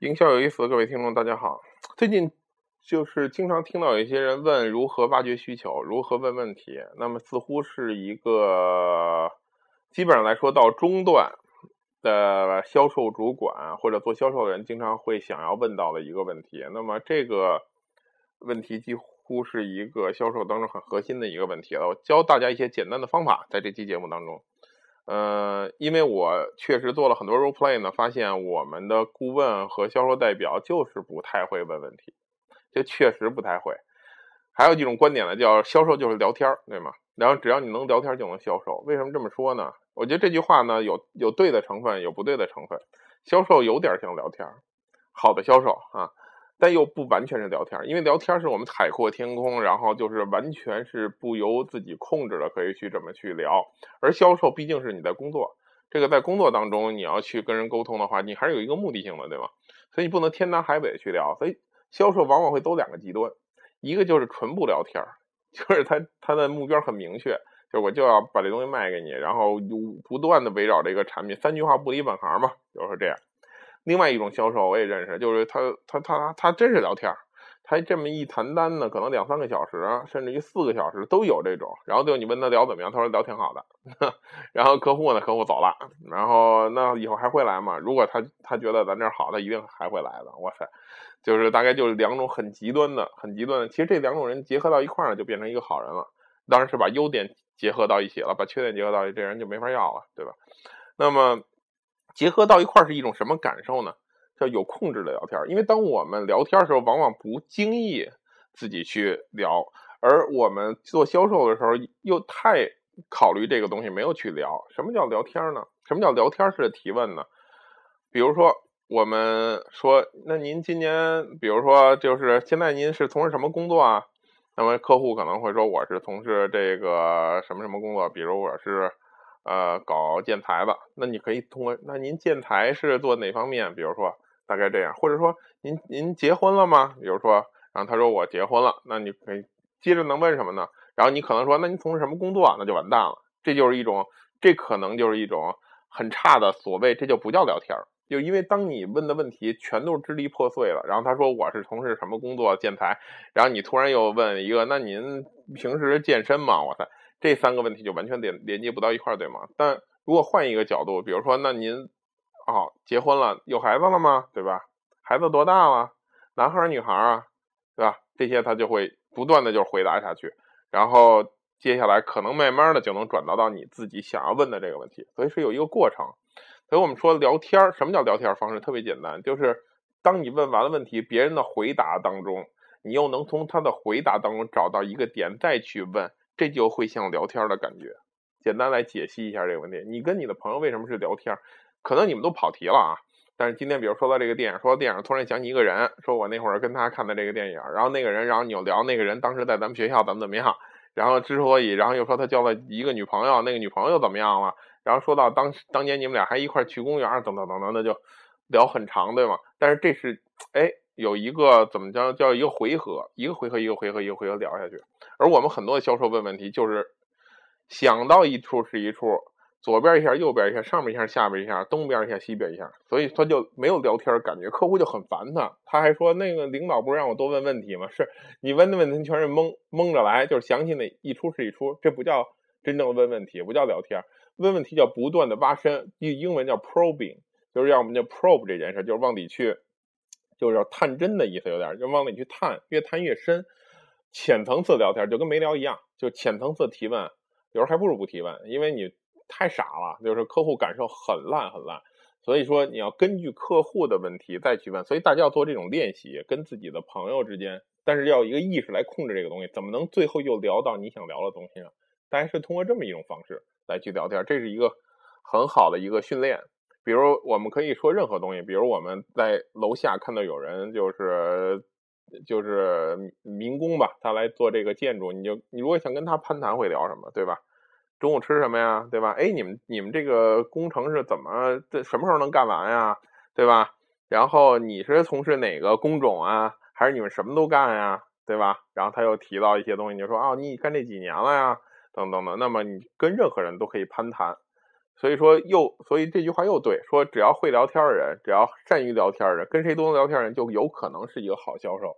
营销有意思，各位听众大家好。最近就是经常听到有一些人问如何挖掘需求，如何问问题。那么似乎是一个基本上来说到中段的销售主管或者做销售的人经常会想要问到的一个问题。那么这个问题几乎是一个销售当中很核心的一个问题了。我教大家一些简单的方法，在这期节目当中。呃，因为我确实做了很多 role play 呢，发现我们的顾问和销售代表就是不太会问问题，就确实不太会。还有几种观点呢，叫销售就是聊天对吗？然后只要你能聊天就能销售。为什么这么说呢？我觉得这句话呢有有对的成分，有不对的成分。销售有点像聊天好的销售啊。但又不完全是聊天，因为聊天是我们海阔天空，然后就是完全是不由自己控制的，可以去这么去聊。而销售毕竟是你在工作，这个在工作当中你要去跟人沟通的话，你还是有一个目的性的，对吧？所以你不能天南海北去聊。所以销售往往会走两个极端，一个就是纯不聊天，就是他他的目标很明确，就是我就要把这东西卖给你，然后不断的围绕这个产品，三句话不离本行嘛，就是这样。另外一种销售我也认识，就是他他他他真是聊天他这么一谈单呢，可能两三个小时，甚至于四个小时都有这种。然后最后你问他聊怎么样，他说聊挺好的。然后客户呢，客户走了，然后那以后还会来吗？如果他他觉得咱这儿好，他一定还会来的。哇塞，就是大概就是两种很极端的，很极端的。其实这两种人结合到一块儿呢，就变成一个好人了。当然是把优点结合到一起了，把缺点结合到一起，这人就没法要了，对吧？那么。结合到一块儿是一种什么感受呢？叫有控制的聊天因为当我们聊天的时候，往往不经意自己去聊，而我们做销售的时候又太考虑这个东西，没有去聊。什么叫聊天呢？什么叫聊天式的提问呢？比如说，我们说，那您今年，比如说，就是现在您是从事什么工作啊？那么客户可能会说，我是从事这个什么什么工作，比如我是。呃，搞建材的，那你可以通过，那您建材是做哪方面？比如说，大概这样，或者说您您结婚了吗？比如说，然后他说我结婚了，那你可以接着能问什么呢？然后你可能说，那你从事什么工作？那就完蛋了，这就是一种，这可能就是一种很差的所谓，这就不叫聊天儿，就因为当你问的问题全都支离破碎了，然后他说我是从事什么工作？建材，然后你突然又问一个，那您平时健身吗？我操！这三个问题就完全连连接不到一块儿，对吗？但如果换一个角度，比如说，那您哦结婚了，有孩子了吗？对吧？孩子多大了？男孩儿女孩儿啊？对吧？这些他就会不断的就回答下去，然后接下来可能慢慢的就能转达到你自己想要问的这个问题，所以是有一个过程。所以我们说聊天，什么叫聊天方式？特别简单，就是当你问完了问题，别人的回答当中，你又能从他的回答当中找到一个点，再去问。这就会像聊天的感觉。简单来解析一下这个问题：你跟你的朋友为什么是聊天？可能你们都跑题了啊。但是今天，比如说到这个电影，说到电影，突然想起一个人，说我那会儿跟他看的这个电影，然后那个人，然后你又聊那个人当时在咱们学校怎么怎么样，然后之所以，然后又说他交了一个女朋友，那个女朋友怎么样了，然后说到当当年你们俩还一块去公园，等等等等，那就聊很长，对吗？但是这是，哎。有一个怎么叫叫一个回合，一个回合一个回合一个回合聊下去。而我们很多的销售问问题，就是想到一处是一处，左边一下，右边一下，上面一下，下边一下，东边一下，西边一下，所以他就没有聊天感觉，客户就很烦他。他还说那个领导不是让我多问问题吗？是你问的问题全是蒙蒙着来，就是想起那一出是一出，这不叫真正的问问题，不叫聊天。问问题叫不断的挖深，英英文叫 probing，就是让我们叫 probe 这件事，就是往里去。就是要探针的意思，有点就往里去探，越探越深。浅层次聊天就跟没聊一样，就浅层次提问，有时候还不如不提问，因为你太傻了，就是客户感受很烂很烂。所以说你要根据客户的问题再去问，所以大家要做这种练习，跟自己的朋友之间，但是要一个意识来控制这个东西，怎么能最后又聊到你想聊的东西上？大家是通过这么一种方式来去聊天，这是一个很好的一个训练。比如，我们可以说任何东西。比如我们在楼下看到有人，就是就是民工吧，他来做这个建筑，你就你如果想跟他攀谈，会聊什么，对吧？中午吃什么呀，对吧？哎，你们你们这个工程是怎么这什么时候能干完呀，对吧？然后你是从事哪个工种啊？还是你们什么都干呀，对吧？然后他又提到一些东西，你就说啊，你干这几年了呀，等等的。那么你跟任何人都可以攀谈。所以说又所以这句话又对，说只要会聊天的人，只要善于聊天的人，跟谁都能聊天的人，就有可能是一个好销售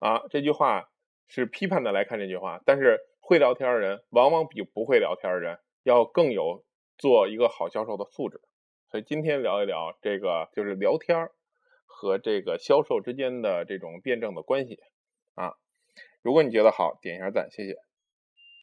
啊。这句话是批判的来看这句话，但是会聊天的人往往比不会聊天的人要更有做一个好销售的素质。所以今天聊一聊这个，就是聊天和这个销售之间的这种辩证的关系啊。如果你觉得好，点一下赞，谢谢。